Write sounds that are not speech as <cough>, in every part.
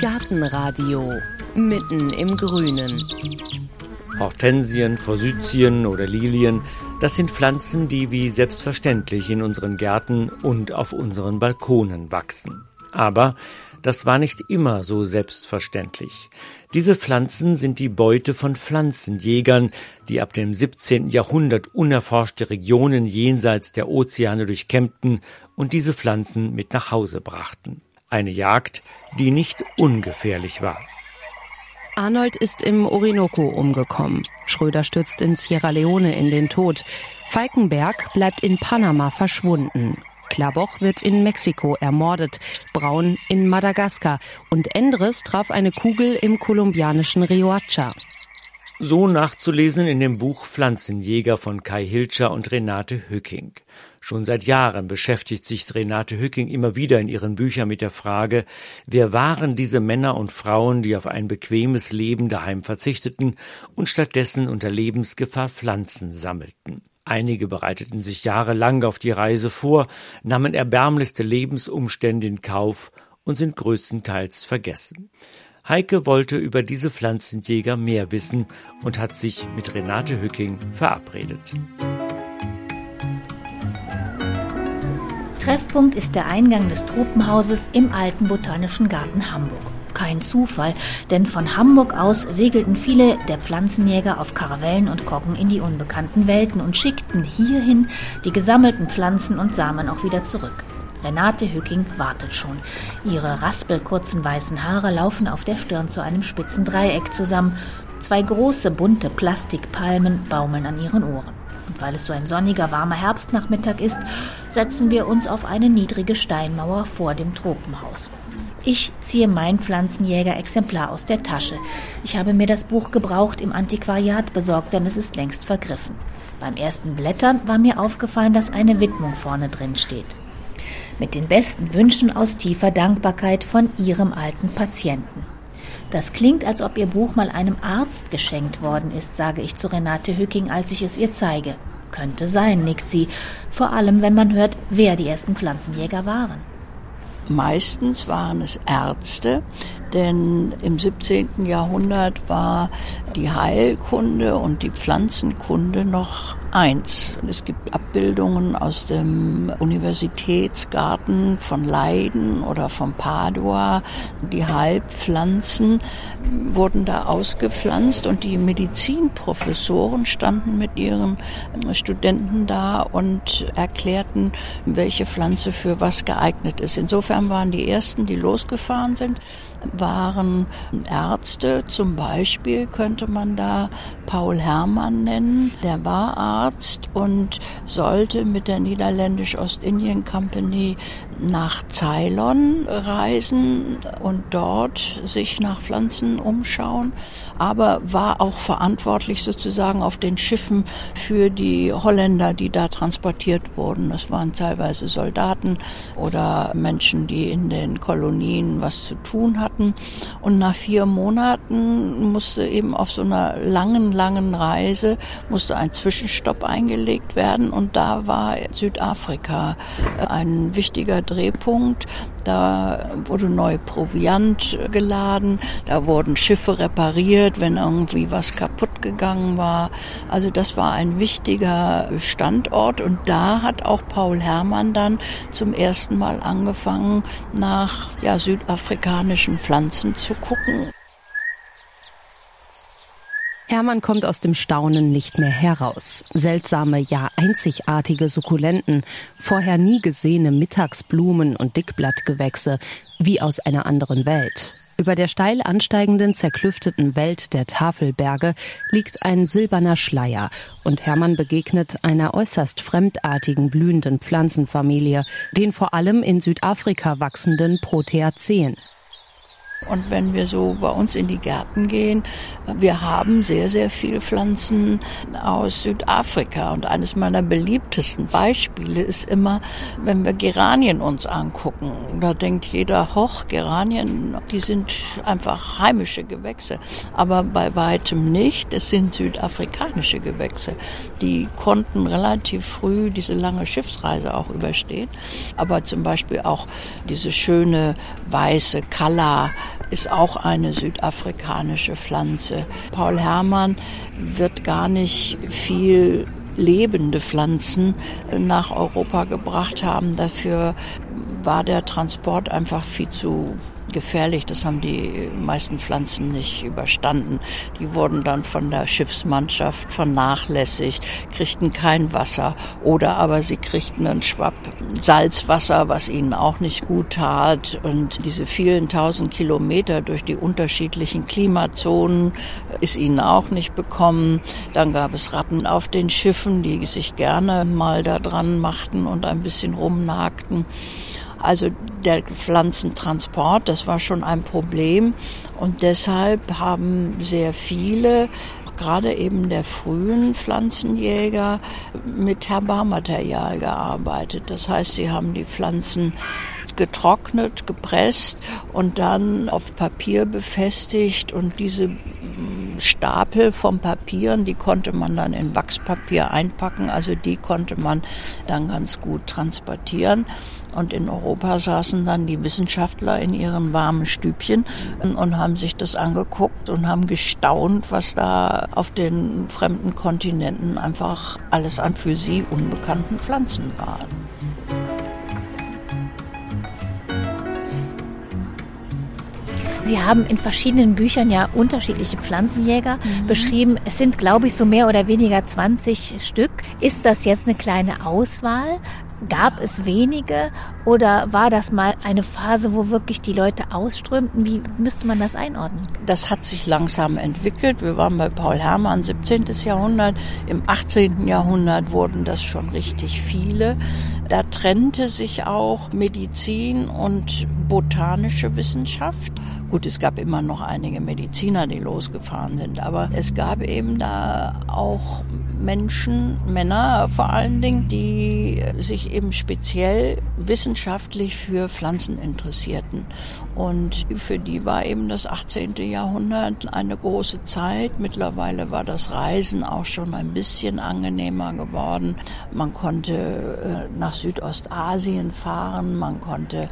Gartenradio mitten im Grünen. Hortensien, Forsythien oder Lilien, das sind Pflanzen, die wie selbstverständlich in unseren Gärten und auf unseren Balkonen wachsen. Aber das war nicht immer so selbstverständlich. Diese Pflanzen sind die Beute von Pflanzenjägern, die ab dem 17. Jahrhundert unerforschte Regionen jenseits der Ozeane durchkämmten und diese Pflanzen mit nach Hause brachten. Eine Jagd, die nicht ungefährlich war. Arnold ist im Orinoco umgekommen. Schröder stürzt in Sierra Leone in den Tod. Falkenberg bleibt in Panama verschwunden. Klaboch wird in Mexiko ermordet, Braun in Madagaskar und Endres traf eine Kugel im kolumbianischen Riohacha. So nachzulesen in dem Buch Pflanzenjäger von Kai Hilscher und Renate Hücking. Schon seit Jahren beschäftigt sich Renate Hücking immer wieder in ihren Büchern mit der Frage, wer waren diese Männer und Frauen, die auf ein bequemes Leben daheim verzichteten und stattdessen unter Lebensgefahr Pflanzen sammelten. Einige bereiteten sich jahrelang auf die Reise vor, nahmen erbärmlichste Lebensumstände in Kauf und sind größtenteils vergessen. Heike wollte über diese Pflanzenjäger mehr wissen und hat sich mit Renate Hücking verabredet. Treffpunkt ist der Eingang des Tropenhauses im alten Botanischen Garten Hamburg. Kein Zufall, denn von Hamburg aus segelten viele der Pflanzenjäger auf Karavellen und Koggen in die unbekannten Welten und schickten hierhin die gesammelten Pflanzen und Samen auch wieder zurück. Renate Hücking wartet schon. Ihre raspelkurzen weißen Haare laufen auf der Stirn zu einem spitzen Dreieck zusammen. Zwei große bunte Plastikpalmen baumeln an ihren Ohren. Und weil es so ein sonniger, warmer Herbstnachmittag ist, setzen wir uns auf eine niedrige Steinmauer vor dem Tropenhaus. Ich ziehe mein Pflanzenjäger-Exemplar aus der Tasche. Ich habe mir das Buch gebraucht im Antiquariat besorgt, denn es ist längst vergriffen. Beim ersten Blättern war mir aufgefallen, dass eine Widmung vorne drin steht mit den besten Wünschen aus tiefer Dankbarkeit von Ihrem alten Patienten. Das klingt, als ob Ihr Buch mal einem Arzt geschenkt worden ist, sage ich zu Renate Hücking, als ich es ihr zeige. Könnte sein, nickt sie, vor allem wenn man hört, wer die ersten Pflanzenjäger waren. Meistens waren es Ärzte, denn im 17. Jahrhundert war die Heilkunde und die Pflanzenkunde noch eins. Es gibt Abbildungen aus dem Universitätsgarten von Leiden oder von Padua. Die Heilpflanzen wurden da ausgepflanzt und die Medizinprofessoren standen mit ihren Studenten da und erklärten, welche Pflanze für was geeignet ist. Insofern waren die ersten, die losgefahren sind, waren Ärzte. Zum Beispiel könnte man da Paul Hermann nennen. Der war Arzt und sollte mit der Niederländisch-Ostindien Company nach Ceylon reisen und dort sich nach Pflanzen umschauen, aber war auch verantwortlich sozusagen auf den Schiffen für die Holländer, die da transportiert wurden. Das waren teilweise Soldaten oder Menschen, die in den Kolonien was zu tun hatten. Und nach vier Monaten musste eben auf so einer langen, langen Reise musste ein Zwischenstopp eingelegt werden und da war Südafrika ein wichtiger Drehpunkt. Da wurde neu Proviant geladen, da wurden Schiffe repariert, wenn irgendwie was kaputt gegangen war. Also das war ein wichtiger Standort und da hat auch Paul Herrmann dann zum ersten Mal angefangen, nach ja, südafrikanischen Pflanzen zu gucken. Hermann kommt aus dem Staunen nicht mehr heraus. Seltsame, ja einzigartige Sukkulenten, vorher nie gesehene Mittagsblumen und Dickblattgewächse, wie aus einer anderen Welt. Über der steil ansteigenden, zerklüfteten Welt der Tafelberge liegt ein silberner Schleier und Hermann begegnet einer äußerst fremdartigen blühenden Pflanzenfamilie, den vor allem in Südafrika wachsenden Proteazeen. Und wenn wir so bei uns in die Gärten gehen, wir haben sehr, sehr viele Pflanzen aus Südafrika. Und eines meiner beliebtesten Beispiele ist immer, wenn wir Geranien uns angucken. Da denkt jeder, hoch, Geranien, die sind einfach heimische Gewächse. Aber bei weitem nicht. Es sind südafrikanische Gewächse. Die konnten relativ früh diese lange Schiffsreise auch überstehen. Aber zum Beispiel auch diese schöne weiße Kalla, ist auch eine südafrikanische Pflanze. Paul Herrmann wird gar nicht viel lebende Pflanzen nach Europa gebracht haben. Dafür war der Transport einfach viel zu gefährlich. Das haben die meisten Pflanzen nicht überstanden. Die wurden dann von der Schiffsmannschaft vernachlässigt, kriegten kein Wasser oder aber sie kriegten einen Schwapp Salzwasser, was ihnen auch nicht gut tat. Und diese vielen tausend Kilometer durch die unterschiedlichen Klimazonen ist ihnen auch nicht bekommen. Dann gab es Ratten auf den Schiffen, die sich gerne mal da dran machten und ein bisschen rumnagten. Also der Pflanzentransport, das war schon ein Problem. Und deshalb haben sehr viele, gerade eben der frühen Pflanzenjäger, mit Herbarmaterial gearbeitet. Das heißt, sie haben die Pflanzen getrocknet, gepresst und dann auf Papier befestigt und diese Stapel von Papieren, die konnte man dann in Wachspapier einpacken, also die konnte man dann ganz gut transportieren. Und in Europa saßen dann die Wissenschaftler in ihren warmen Stübchen und haben sich das angeguckt und haben gestaunt, was da auf den fremden Kontinenten einfach alles an für sie unbekannten Pflanzen waren. Sie haben in verschiedenen Büchern ja unterschiedliche Pflanzenjäger mhm. beschrieben. Es sind, glaube ich, so mehr oder weniger 20 Stück. Ist das jetzt eine kleine Auswahl? Gab es wenige oder war das mal eine Phase, wo wirklich die Leute ausströmten? Wie müsste man das einordnen? Das hat sich langsam entwickelt. Wir waren bei Paul Hermann, 17. Jahrhundert. Im 18. Jahrhundert wurden das schon richtig viele. Da trennte sich auch Medizin und botanische Wissenschaft. Gut, es gab immer noch einige Mediziner, die losgefahren sind, aber es gab eben da auch Menschen, Männer vor allen Dingen, die sich eben speziell wissenschaftlich für Pflanzen interessierten. Und für die war eben das 18. Jahrhundert eine große Zeit. Mittlerweile war das Reisen auch schon ein bisschen angenehmer geworden. Man konnte äh, nach Südostasien fahren, man konnte äh,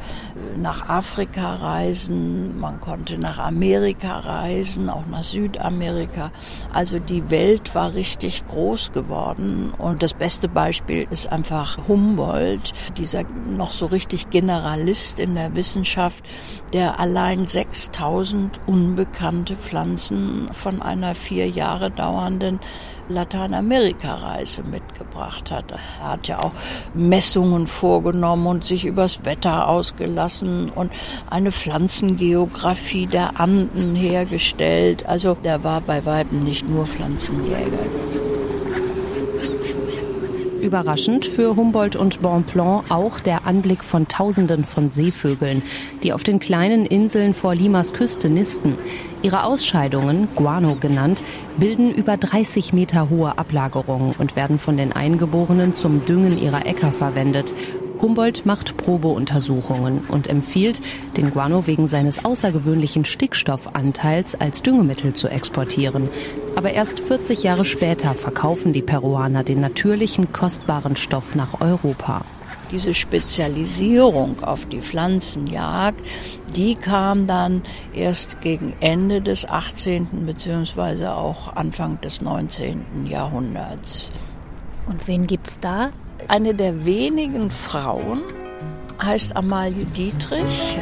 nach Afrika reisen, man konnte nach Amerika reisen, auch nach Südamerika. Also die Welt war richtig groß geworden. Und das beste Beispiel ist einfach Humboldt, dieser noch so richtig Generalist in der Wissenschaft, der allein 6000 unbekannte Pflanzen von einer vier Jahre dauernden Lateinamerika-Reise mitgebracht hat. Er hat ja auch Messungen vorgenommen und sich übers Wetter ausgelassen und eine Pflanzengeografie der Anden hergestellt. Also der war bei Weitem nicht nur Pflanzenjäger. Überraschend für Humboldt und Bonpland auch der Anblick von Tausenden von Seevögeln, die auf den kleinen Inseln vor Limas Küste nisten. Ihre Ausscheidungen, Guano genannt, bilden über 30 Meter hohe Ablagerungen und werden von den Eingeborenen zum Düngen ihrer Äcker verwendet. Humboldt macht Probeuntersuchungen und empfiehlt, den Guano wegen seines außergewöhnlichen Stickstoffanteils als Düngemittel zu exportieren. Aber erst 40 Jahre später verkaufen die Peruaner den natürlichen, kostbaren Stoff nach Europa. Diese Spezialisierung auf die Pflanzenjagd, die kam dann erst gegen Ende des 18. bzw. auch Anfang des 19. Jahrhunderts. Und wen gibt's da? Eine der wenigen Frauen heißt Amalie Dietrich.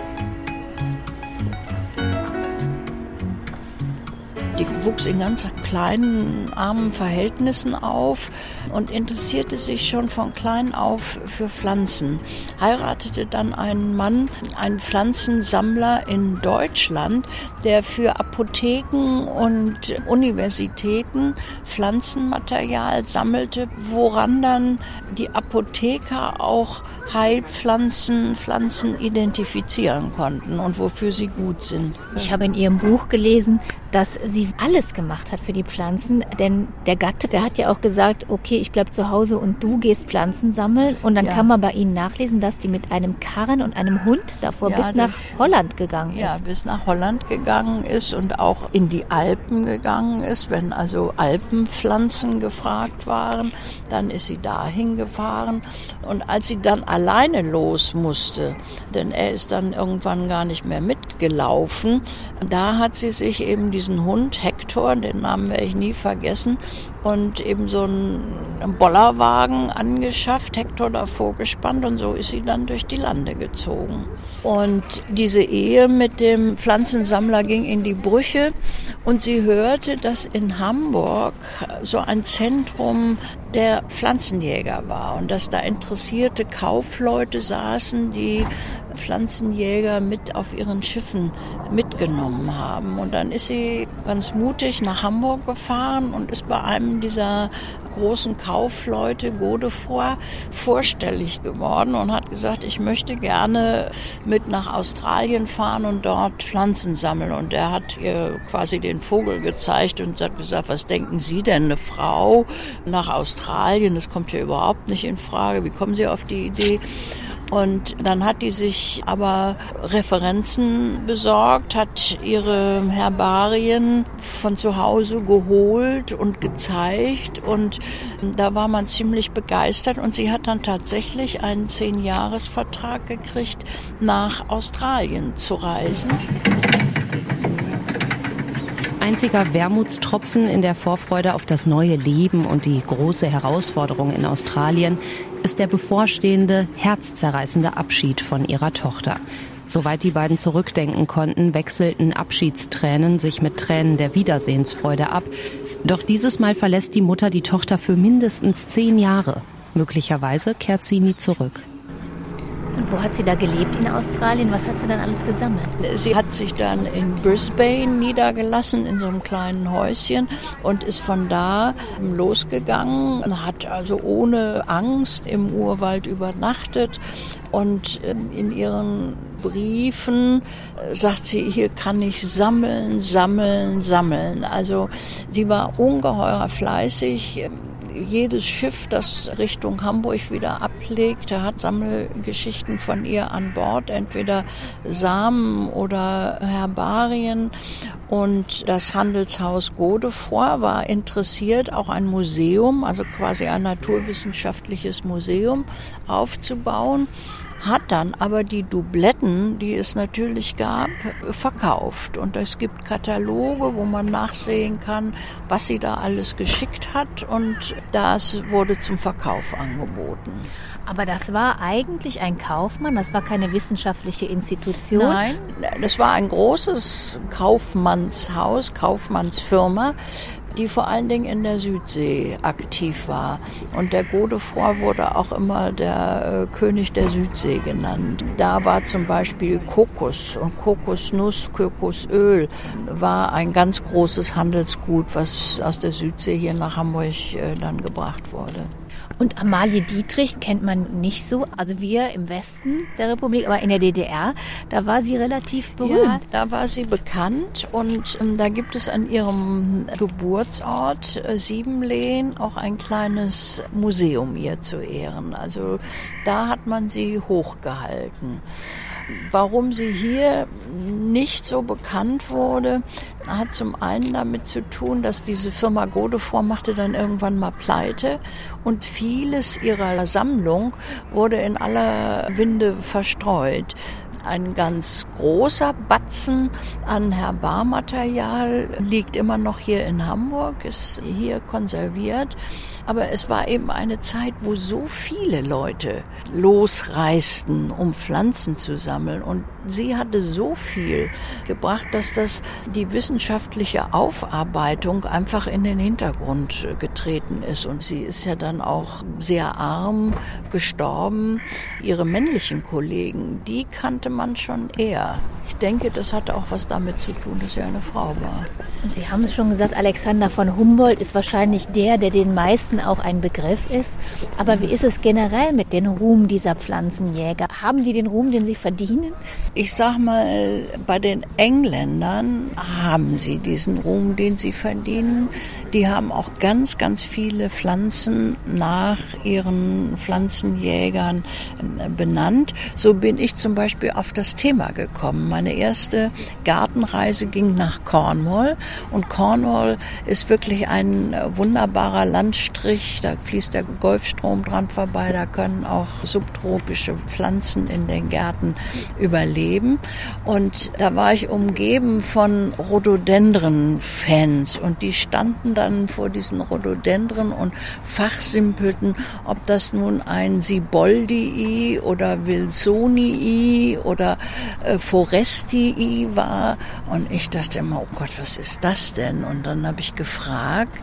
Die wuchs in ganz kleinen, armen Verhältnissen auf und interessierte sich schon von klein auf für Pflanzen. Heiratete dann einen Mann, einen Pflanzensammler in Deutschland, der für Apotheken und Universitäten Pflanzenmaterial sammelte, woran dann die Apotheker auch Heilpflanzen, Pflanzen identifizieren konnten und wofür sie gut sind. Ich habe in Ihrem Buch gelesen, dass sie alles gemacht hat für die Pflanzen, denn der Gatte, der hat ja auch gesagt, okay, ich bleib zu Hause und du gehst Pflanzen sammeln und dann ja. kann man bei ihnen nachlesen, dass die mit einem Karren und einem Hund davor ja, bis nach Holland gegangen ist. Ja, bis nach Holland gegangen ist und auch in die Alpen gegangen ist, wenn also Alpenpflanzen gefragt waren, dann ist sie dahin gefahren und als sie dann alleine los musste, denn er ist dann irgendwann gar nicht mehr mitgelaufen, da hat sie sich eben diesen Hund Hector, den Namen werde ich nie vergessen, und eben so einen Bollerwagen angeschafft, Hector davor gespannt und so ist sie dann durch die Lande gezogen. Und diese Ehe mit dem Pflanzensammler ging in die Brüche und sie hörte, dass in Hamburg so ein Zentrum der Pflanzenjäger war und dass da interessierte Kaufleute saßen, die Pflanzenjäger mit auf ihren Schiffen mitgenommen haben. Und dann ist sie ganz mutig nach Hamburg gefahren und ist bei einem dieser großen Kaufleute Godefroy vorstellig geworden und hat gesagt, ich möchte gerne mit nach Australien fahren und dort Pflanzen sammeln. Und er hat ihr quasi den Vogel gezeigt und hat gesagt, was denken Sie denn, eine Frau nach Australien? Das kommt ja überhaupt nicht in Frage. Wie kommen Sie auf die Idee? Und dann hat die sich aber Referenzen besorgt, hat ihre Herbarien von zu Hause geholt und gezeigt. Und da war man ziemlich begeistert. Und sie hat dann tatsächlich einen Zehn-Jahres-Vertrag gekriegt, nach Australien zu reisen einziger Wermutstropfen in der Vorfreude auf das neue Leben und die große Herausforderung in Australien ist der bevorstehende, herzzerreißende Abschied von ihrer Tochter. Soweit die beiden zurückdenken konnten, wechselten Abschiedstränen sich mit Tränen der Wiedersehensfreude ab. Doch dieses Mal verlässt die Mutter die Tochter für mindestens zehn Jahre. Möglicherweise kehrt sie nie zurück. Wo hat sie da gelebt in Australien? Was hat sie dann alles gesammelt? Sie hat sich dann in Brisbane niedergelassen, in so einem kleinen Häuschen und ist von da losgegangen, hat also ohne Angst im Urwald übernachtet und ähm, in ihren Briefen äh, sagt sie, hier kann ich sammeln, sammeln, sammeln. Also sie war ungeheuer fleißig jedes Schiff, das Richtung Hamburg wieder ablegte, hat Sammelgeschichten von ihr an Bord, entweder Samen oder Herbarien. Und das Handelshaus Godefroy war interessiert, auch ein Museum, also quasi ein naturwissenschaftliches Museum aufzubauen hat dann aber die Dubletten, die es natürlich gab, verkauft. Und es gibt Kataloge, wo man nachsehen kann, was sie da alles geschickt hat. Und das wurde zum Verkauf angeboten. Aber das war eigentlich ein Kaufmann, das war keine wissenschaftliche Institution. Nein, das war ein großes Kaufmannshaus, Kaufmannsfirma, die vor allen Dingen in der Südsee aktiv war. Und der Godefroy wurde auch immer der äh, König der Südsee genannt. Da war zum Beispiel Kokos und Kokosnuss, Kokosöl war ein ganz großes Handelsgut, was aus der Südsee hier nach Hamburg äh, dann gebracht wurde. Und Amalie Dietrich kennt man nicht so. Also wir im Westen der Republik, aber in der DDR, da war sie relativ berühmt. Ja, da war sie bekannt und ähm, da gibt es an ihrem Geburtsort äh, Siebenlehen auch ein kleines Museum ihr zu Ehren. Also da hat man sie hochgehalten. Warum sie hier nicht so bekannt wurde, hat zum einen damit zu tun, dass diese Firma Godefroy machte dann irgendwann mal pleite und vieles ihrer Sammlung wurde in aller Winde verstreut. Ein ganz großer Batzen an Herbarmaterial liegt immer noch hier in Hamburg, ist hier konserviert. Aber es war eben eine Zeit, wo so viele Leute losreisten, um Pflanzen zu sammeln. Und sie hatte so viel gebracht, dass das die wissenschaftliche Aufarbeitung einfach in den Hintergrund getreten ist. Und sie ist ja dann auch sehr arm gestorben. Ihre männlichen Kollegen, die kannte man schon eher. Ich denke, das hatte auch was damit zu tun, dass sie eine Frau war. Und Sie haben es schon gesagt, Alexander von Humboldt ist wahrscheinlich der, der den meisten auch ein Begriff ist. Aber wie ist es generell mit dem Ruhm dieser Pflanzenjäger? Haben die den Ruhm, den sie verdienen? Ich sag mal, bei den Engländern haben sie diesen Ruhm, den sie verdienen. Die haben auch ganz, ganz viele Pflanzen nach ihren Pflanzenjägern äh, benannt. So bin ich zum Beispiel auf das Thema gekommen. Meine erste Gartenreise ging nach Cornwall und Cornwall ist wirklich ein wunderbarer Landstrich. Da fließt der Golfstrom dran vorbei. Da können auch subtropische Pflanzen in den Gärten überleben. Und da war ich umgeben von Rhododendren-Fans und die standen dann vor diesen Rhododendren und fachsimpelten, ob das nun ein Siboldii oder Wilsonii oder äh, Forestii war. Und ich dachte immer, oh Gott, was ist das denn? Und dann habe ich gefragt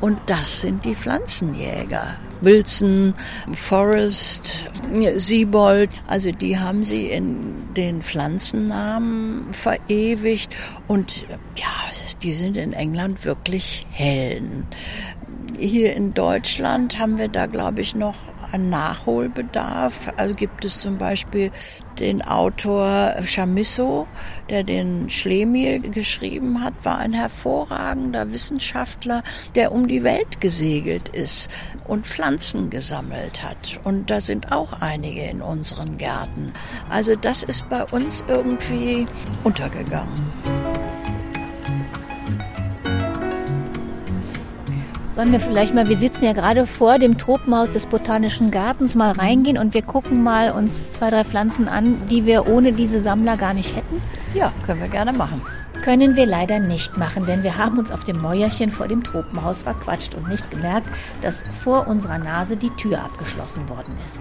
und das sind die Pflanzenjäger. Wilson, Forrest, Siebold, also die haben sie in den Pflanzennamen verewigt und ja, die sind in England wirklich Helden. Hier in Deutschland haben wir da, glaube ich, noch einen Nachholbedarf. Also gibt es zum Beispiel den Autor Chamisso, der den Schlemiel geschrieben hat, war ein hervorragender Wissenschaftler, der um die Welt gesegelt ist und Pflanzen gesammelt hat. Und da sind auch einige in unseren Gärten. Also das ist bei uns irgendwie untergegangen. Sollen wir vielleicht mal, wir sitzen ja gerade vor dem Tropenhaus des Botanischen Gartens, mal reingehen und wir gucken mal uns zwei, drei Pflanzen an, die wir ohne diese Sammler gar nicht hätten? Ja, können wir gerne machen. Können wir leider nicht machen, denn wir haben uns auf dem Mäuerchen vor dem Tropenhaus verquatscht und nicht gemerkt, dass vor unserer Nase die Tür abgeschlossen worden ist.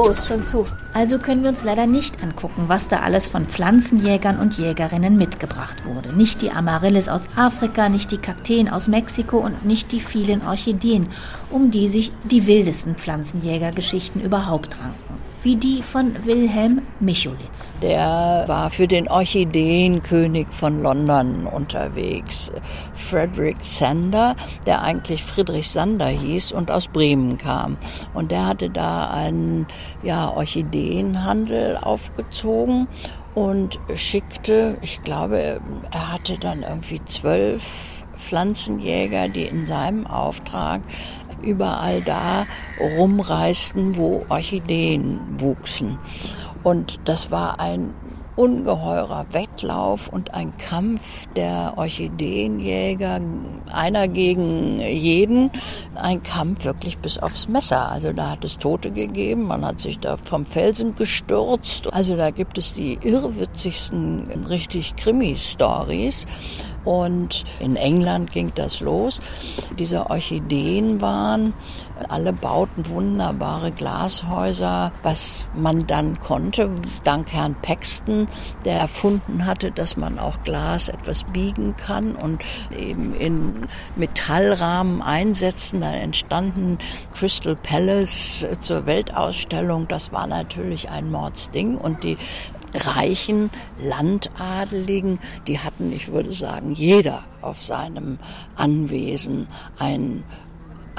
Oh, ist schon zu. Also können wir uns leider nicht angucken, was da alles von Pflanzenjägern und Jägerinnen mitgebracht wurde. Nicht die Amaryllis aus Afrika, nicht die Kakteen aus Mexiko und nicht die vielen Orchideen, um die sich die wildesten Pflanzenjägergeschichten überhaupt ranken wie die von Wilhelm Micholitz. Der war für den Orchideenkönig von London unterwegs. Frederick Sander, der eigentlich Friedrich Sander hieß und aus Bremen kam. Und der hatte da einen ja, Orchideenhandel aufgezogen und schickte, ich glaube, er hatte dann irgendwie zwölf Pflanzenjäger, die in seinem Auftrag überall da rumreisten, wo Orchideen wuchsen. Und das war ein ungeheurer Wettlauf und ein Kampf der Orchideenjäger, einer gegen jeden, ein Kampf wirklich bis aufs Messer. Also da hat es Tote gegeben, man hat sich da vom Felsen gestürzt. Also da gibt es die irrwitzigsten, richtig Krimi-Stories. Und in England ging das los. Diese Orchideen waren, alle bauten wunderbare Glashäuser, was man dann konnte, dank Herrn Paxton, der erfunden hatte, dass man auch Glas etwas biegen kann und eben in Metallrahmen einsetzen. Dann entstanden Crystal Palace zur Weltausstellung. Das war natürlich ein Mordsding und die reichen Landadeligen, die hatten, ich würde sagen, jeder auf seinem Anwesen ein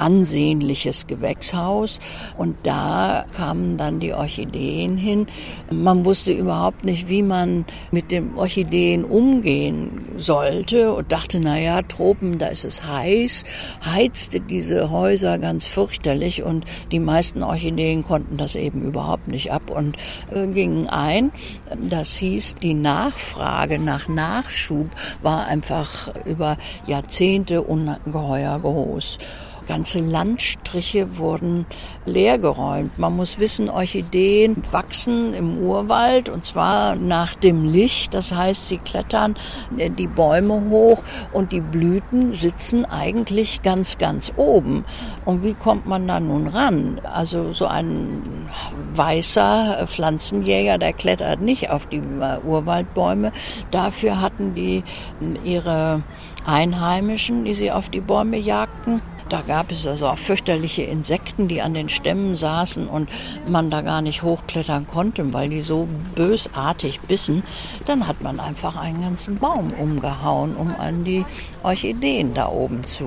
ansehnliches Gewächshaus und da kamen dann die Orchideen hin. Man wusste überhaupt nicht, wie man mit den Orchideen umgehen sollte und dachte, na ja, Tropen, da ist es heiß, heizte diese Häuser ganz fürchterlich und die meisten Orchideen konnten das eben überhaupt nicht ab und äh, gingen ein. Das hieß, die Nachfrage nach Nachschub war einfach über Jahrzehnte ungeheuer groß. Ganze Landstriche wurden leergeräumt. Man muss wissen, Orchideen wachsen im Urwald und zwar nach dem Licht. Das heißt, sie klettern die Bäume hoch und die Blüten sitzen eigentlich ganz, ganz oben. Und wie kommt man da nun ran? Also so ein weißer Pflanzenjäger, der klettert nicht auf die Urwaldbäume. Dafür hatten die ihre Einheimischen, die sie auf die Bäume jagten. Da gab es also auch fürchterliche Insekten, die an den Stämmen saßen und man da gar nicht hochklettern konnte, weil die so bösartig bissen. Dann hat man einfach einen ganzen Baum umgehauen, um an die Orchideen da oben zu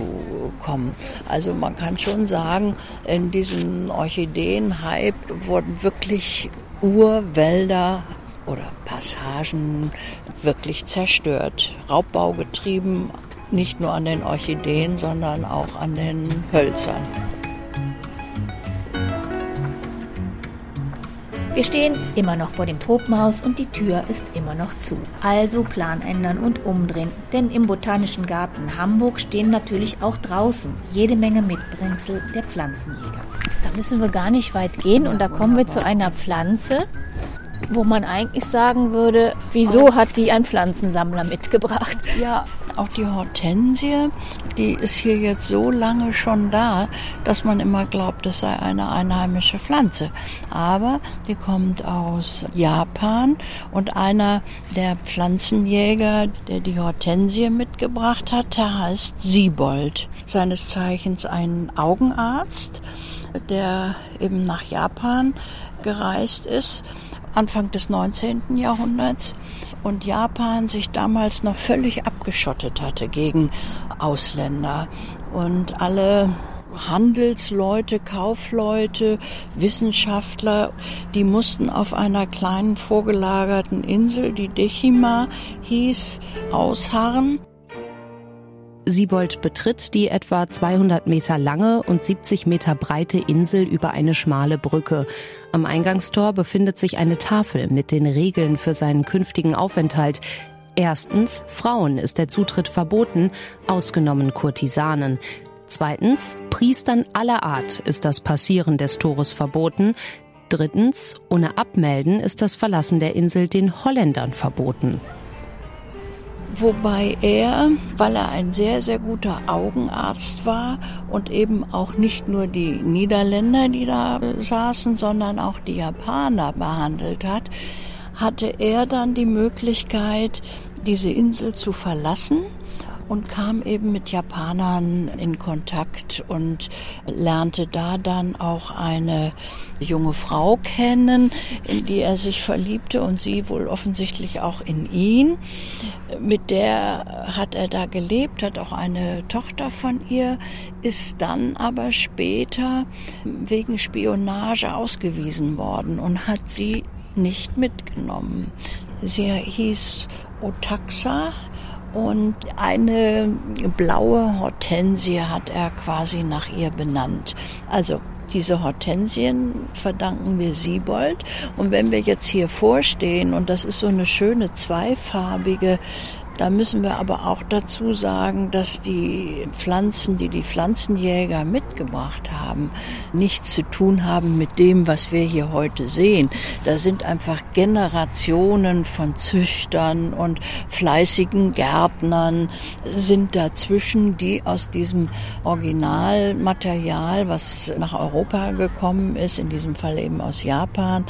kommen. Also man kann schon sagen, in diesem Orchideenhype wurden wirklich Urwälder oder Passagen wirklich zerstört, Raubbau getrieben, nicht nur an den Orchideen, sondern auch an den Hölzern. Wir stehen immer noch vor dem Tropenhaus und die Tür ist immer noch zu. Also Plan ändern und umdrehen, denn im Botanischen Garten Hamburg stehen natürlich auch draußen jede Menge Mitbringsel der Pflanzenjäger. Da müssen wir gar nicht weit gehen und da kommen wir zu einer Pflanze, wo man eigentlich sagen würde, wieso hat die ein Pflanzensammler mitgebracht? Ja, auch die Hortensie, die ist hier jetzt so lange schon da, dass man immer glaubt, es sei eine einheimische Pflanze. Aber die kommt aus Japan und einer der Pflanzenjäger, der die Hortensie mitgebracht hat, der heißt Siebold. Seines Zeichens ein Augenarzt, der eben nach Japan gereist ist Anfang des 19. Jahrhunderts und Japan sich damals noch völlig abgeschottet hatte gegen Ausländer und alle Handelsleute, Kaufleute, Wissenschaftler, die mussten auf einer kleinen vorgelagerten Insel, die Dechima hieß, ausharren. Siebold betritt die etwa 200 Meter lange und 70 Meter breite Insel über eine schmale Brücke. Am Eingangstor befindet sich eine Tafel mit den Regeln für seinen künftigen Aufenthalt. Erstens, Frauen ist der Zutritt verboten, ausgenommen Kurtisanen. Zweitens, Priestern aller Art ist das Passieren des Tores verboten. Drittens, ohne Abmelden ist das Verlassen der Insel den Holländern verboten wobei er, weil er ein sehr, sehr guter Augenarzt war und eben auch nicht nur die Niederländer, die da saßen, sondern auch die Japaner behandelt hat, hatte er dann die Möglichkeit, diese Insel zu verlassen und kam eben mit Japanern in Kontakt und lernte da dann auch eine junge Frau kennen, in die er sich verliebte und sie wohl offensichtlich auch in ihn. Mit der hat er da gelebt, hat auch eine Tochter von ihr, ist dann aber später wegen Spionage ausgewiesen worden und hat sie nicht mitgenommen. Sie hieß Otaxa und eine blaue Hortensie hat er quasi nach ihr benannt. Also diese Hortensien verdanken wir Siebold. Und wenn wir jetzt hier vorstehen, und das ist so eine schöne zweifarbige da müssen wir aber auch dazu sagen, dass die Pflanzen, die die Pflanzenjäger mitgebracht haben, nichts zu tun haben mit dem, was wir hier heute sehen. Da sind einfach Generationen von Züchtern und fleißigen Gärtnern sind dazwischen, die aus diesem Originalmaterial, was nach Europa gekommen ist, in diesem Fall eben aus Japan,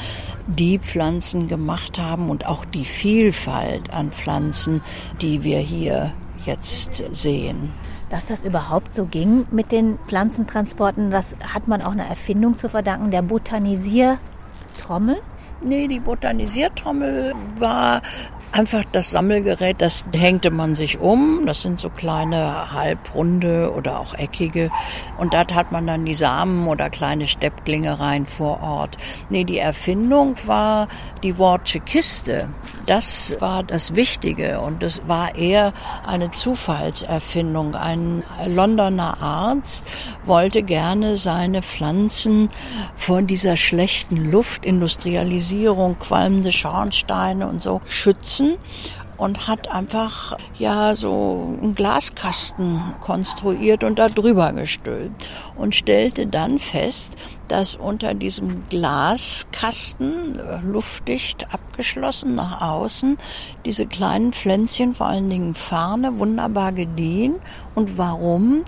die Pflanzen gemacht haben und auch die Vielfalt an Pflanzen die wir hier jetzt sehen. Dass das überhaupt so ging mit den Pflanzentransporten, das hat man auch einer Erfindung zu verdanken, der Botanisiertrommel. Nee, die Botanisiertrommel war einfach das Sammelgerät, das hängte man sich um. Das sind so kleine halbrunde oder auch eckige. Und da hat man dann die Samen oder kleine Steppklinge rein vor Ort. Nee, die Erfindung war die Wortsche Kiste. Das war das Wichtige und das war eher eine Zufallserfindung. Ein Londoner Arzt wollte gerne seine Pflanzen vor dieser schlechten Luft, Industrialisierung, qualmende Schornsteine und so schützen und hat einfach ja so einen Glaskasten konstruiert und da drüber gestülpt und stellte dann fest, dass unter diesem Glaskasten äh, luftdicht abgeschlossen nach außen diese kleinen Pflänzchen, vor allen Dingen Farne, wunderbar gediehen. Und warum?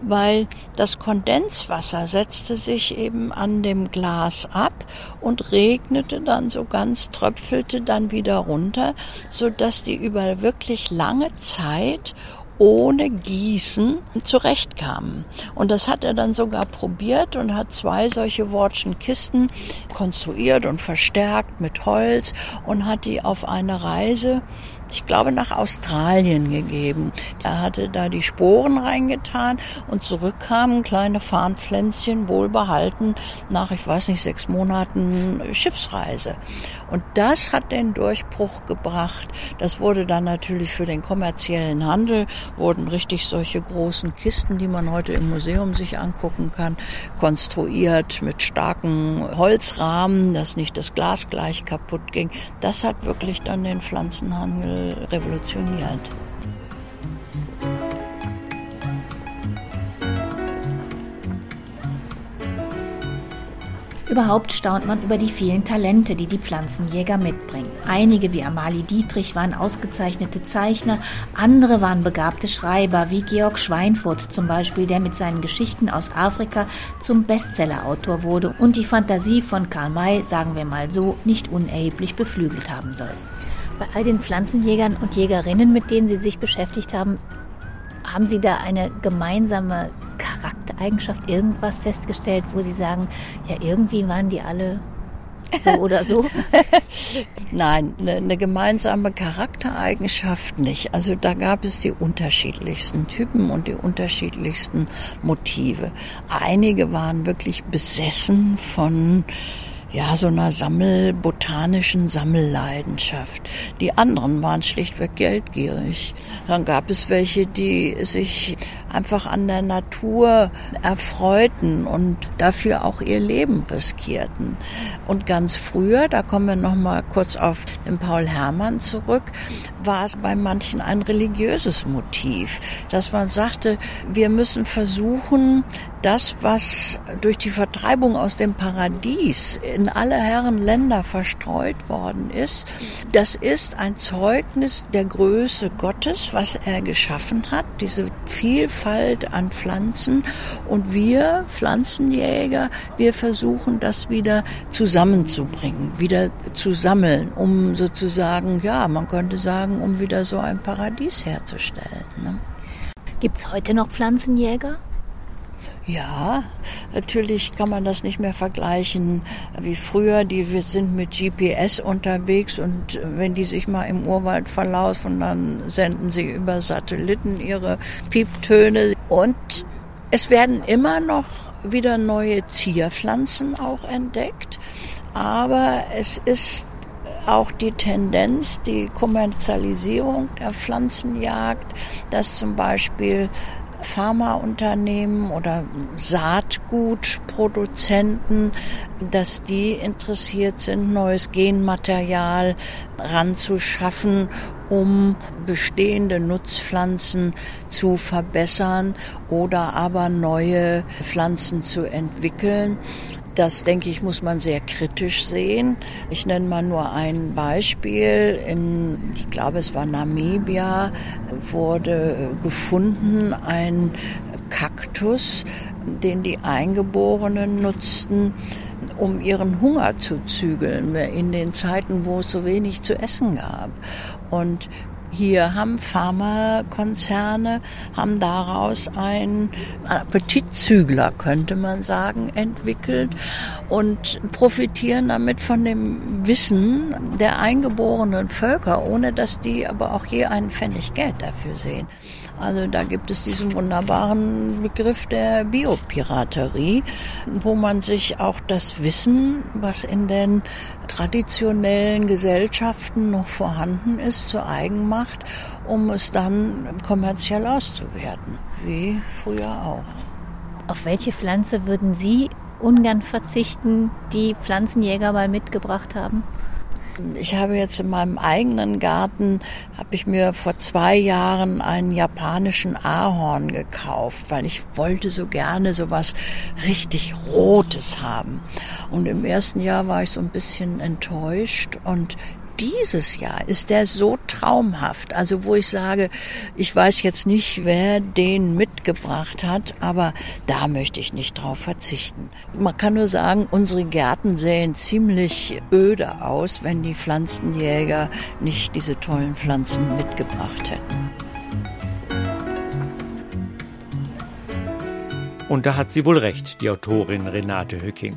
Weil das Kondenswasser setzte sich eben an dem Glas ab und regnete dann so ganz, tröpfelte dann wieder runter, so dass die über wirklich lange Zeit ohne Gießen zurechtkamen. Und das hat er dann sogar probiert und hat zwei solche Wortschen Kisten konstruiert und verstärkt mit Holz und hat die auf eine Reise ich glaube, nach Australien gegeben. Er hatte da die Sporen reingetan und zurückkamen kleine Farnpflänzchen wohlbehalten nach, ich weiß nicht, sechs Monaten Schiffsreise. Und das hat den Durchbruch gebracht. Das wurde dann natürlich für den kommerziellen Handel, wurden richtig solche großen Kisten, die man heute im Museum sich angucken kann, konstruiert mit starken Holzrahmen, dass nicht das Glas gleich kaputt ging. Das hat wirklich dann den Pflanzenhandel revolutioniert. Überhaupt staunt man über die vielen Talente, die die Pflanzenjäger mitbringen. Einige wie Amalie Dietrich waren ausgezeichnete Zeichner, andere waren begabte Schreiber, wie Georg Schweinfurt zum Beispiel, der mit seinen Geschichten aus Afrika zum Bestsellerautor wurde und die Fantasie von Karl May, sagen wir mal so, nicht unerheblich beflügelt haben soll. Bei all den Pflanzenjägern und Jägerinnen, mit denen Sie sich beschäftigt haben, haben Sie da eine gemeinsame Charaktereigenschaft, irgendwas festgestellt, wo Sie sagen, ja, irgendwie waren die alle so <laughs> oder so? Nein, eine, eine gemeinsame Charaktereigenschaft nicht. Also da gab es die unterschiedlichsten Typen und die unterschiedlichsten Motive. Einige waren wirklich besessen von ja, so einer Sammel, botanischen Sammelleidenschaft. Die anderen waren schlichtweg geldgierig. Dann gab es welche, die sich einfach an der Natur erfreuten und dafür auch ihr Leben riskierten. Und ganz früher, da kommen wir noch mal kurz auf den Paul Hermann zurück, war es bei manchen ein religiöses Motiv, dass man sagte, wir müssen versuchen, das, was durch die Vertreibung aus dem Paradies in alle Herren Länder verstreut worden ist, das ist ein Zeugnis der Größe Gottes, was er geschaffen hat, diese Vielfalt an Pflanzen. Und wir Pflanzenjäger, wir versuchen das wieder zusammenzubringen, wieder zu sammeln, um sozusagen, ja, man könnte sagen, um wieder so ein Paradies herzustellen. Ne? Gibt es heute noch Pflanzenjäger? Ja, natürlich kann man das nicht mehr vergleichen wie früher. Die wir sind mit GPS unterwegs und wenn die sich mal im Urwald verlaufen, dann senden sie über Satelliten ihre Pieptöne. Und es werden immer noch wieder neue Zierpflanzen auch entdeckt. Aber es ist auch die Tendenz, die Kommerzialisierung der Pflanzenjagd, dass zum Beispiel Pharmaunternehmen oder Saatgutproduzenten, dass die interessiert sind, neues Genmaterial ranzuschaffen, um bestehende Nutzpflanzen zu verbessern oder aber neue Pflanzen zu entwickeln. Das, denke ich, muss man sehr kritisch sehen. Ich nenne mal nur ein Beispiel. In, ich glaube, es war Namibia, wurde gefunden ein Kaktus, den die Eingeborenen nutzten, um ihren Hunger zu zügeln in den Zeiten, wo es so wenig zu essen gab. Und hier haben Pharmakonzerne, haben daraus einen Appetitzügler, könnte man sagen, entwickelt und profitieren damit von dem Wissen der eingeborenen Völker, ohne dass die aber auch je einen Pfennig Geld dafür sehen. Also da gibt es diesen wunderbaren Begriff der Biopiraterie, wo man sich auch das Wissen, was in den traditionellen Gesellschaften noch vorhanden ist, zu eigen macht, um es dann kommerziell auszuwerten, wie früher auch. Auf welche Pflanze würden Sie ungern verzichten, die Pflanzenjäger mal mitgebracht haben? Ich habe jetzt in meinem eigenen Garten, habe ich mir vor zwei Jahren einen japanischen Ahorn gekauft, weil ich wollte so gerne so was richtig Rotes haben. Und im ersten Jahr war ich so ein bisschen enttäuscht und dieses Jahr ist der so traumhaft. Also wo ich sage, ich weiß jetzt nicht, wer den mitgebracht hat, aber da möchte ich nicht drauf verzichten. Man kann nur sagen, unsere Gärten sehen ziemlich öde aus, wenn die Pflanzenjäger nicht diese tollen Pflanzen mitgebracht hätten. Und da hat sie wohl recht, die Autorin Renate Höcking.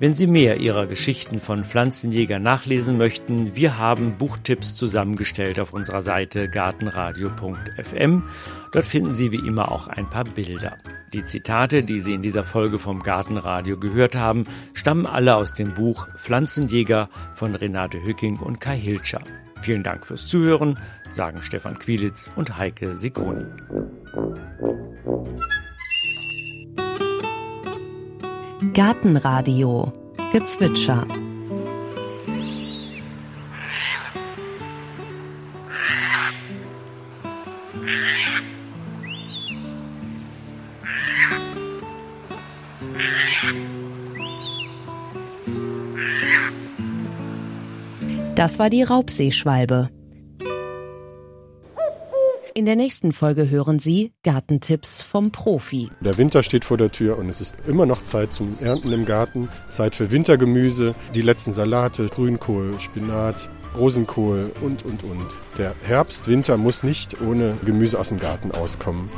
Wenn Sie mehr Ihrer Geschichten von Pflanzenjäger nachlesen möchten, wir haben Buchtipps zusammengestellt auf unserer Seite gartenradio.fm. Dort finden Sie wie immer auch ein paar Bilder. Die Zitate, die Sie in dieser Folge vom Gartenradio gehört haben, stammen alle aus dem Buch Pflanzenjäger von Renate Hücking und Kai Hilscher. Vielen Dank fürs Zuhören, sagen Stefan Quilitz und Heike Sikoni. Gartenradio Gezwitscher Das war die Raubseeschwalbe. In der nächsten Folge hören Sie Gartentipps vom Profi. Der Winter steht vor der Tür und es ist immer noch Zeit zum Ernten im Garten. Zeit für Wintergemüse, die letzten Salate, Grünkohl, Spinat, Rosenkohl und, und, und. Der Herbst, Winter muss nicht ohne Gemüse aus dem Garten auskommen.